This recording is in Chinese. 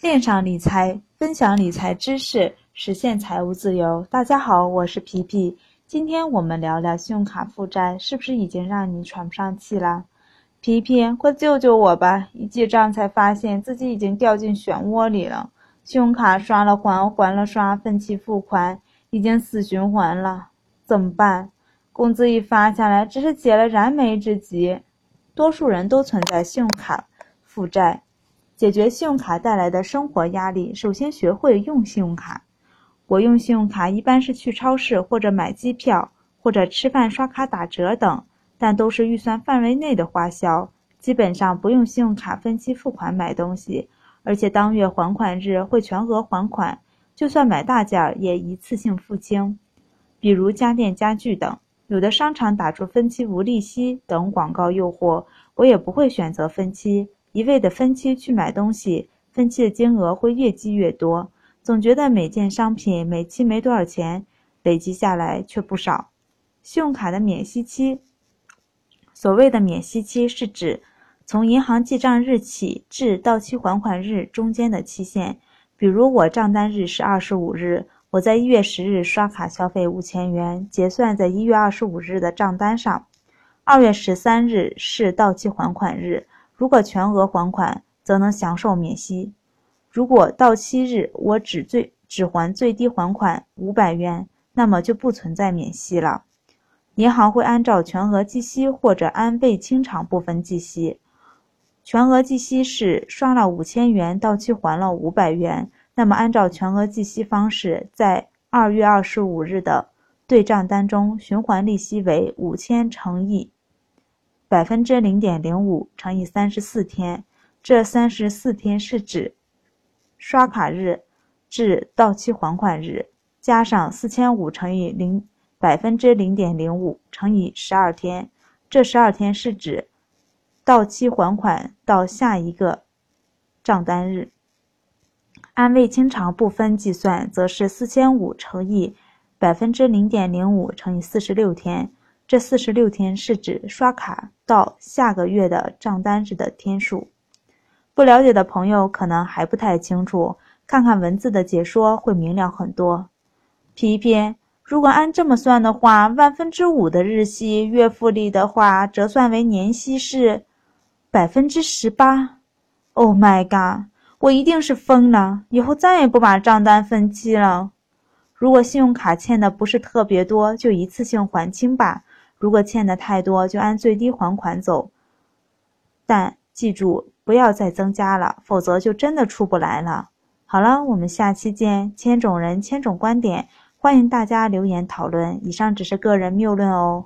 线上理财，分享理财知识，实现财务自由。大家好，我是皮皮。今天我们聊聊信用卡负债，是不是已经让你喘不上气了？皮皮，快救救我吧！一记账才发现自己已经掉进漩涡里了。信用卡刷了还，还了刷，分期付款，已经死循环了。怎么办？工资一发下来，只是解了燃眉之急。多数人都存在信用卡负债。解决信用卡带来的生活压力，首先学会用信用卡。我用信用卡一般是去超市或者买机票，或者吃饭刷卡打折等，但都是预算范围内的花销，基本上不用信用卡分期付款买东西，而且当月还款日会全额还款，就算买大件也一次性付清。比如家电家具等，有的商场打出分期无利息等广告诱惑，我也不会选择分期。一味的分期去买东西，分期的金额会越积越多，总觉得每件商品每期没多少钱，累积下来却不少。信用卡的免息期，所谓的免息期是指从银行记账日起至到期还款日中间的期限。比如我账单日是二十五日，我在一月十日刷卡消费五千元，结算在一月二十五日的账单上，二月十三日是到期还款日。如果全额还款，则能享受免息；如果到期日我只最只还最低还款五百元，那么就不存在免息了。银行会按照全额计息或者按未清偿部分计息。全额计息是刷了五千元，到期还了五百元，那么按照全额计息方式，在二月二十五日的对账单中，循环利息为五千乘以。百分之零点零五乘以三十四天，这三十四天是指刷卡日至到期还款日，加上四千五乘以零百分之零点零五乘以十二天，这十二天是指到期还款到下一个账单日。按未清偿部分计算，则是四千五乘以百分之零点零五乘以四十六天。这四十六天是指刷卡到下个月的账单日的天数。不了解的朋友可能还不太清楚，看看文字的解说会明了很多。皮皮，如果按这么算的话，万分之五的日息月复利的话，折算为年息是百分之十八。Oh my god！我一定是疯了，以后再也不把账单分期了。如果信用卡欠的不是特别多，就一次性还清吧。如果欠的太多，就按最低还款走，但记住不要再增加了，否则就真的出不来了。好了，我们下期见。千种人，千种观点，欢迎大家留言讨论。以上只是个人谬论哦。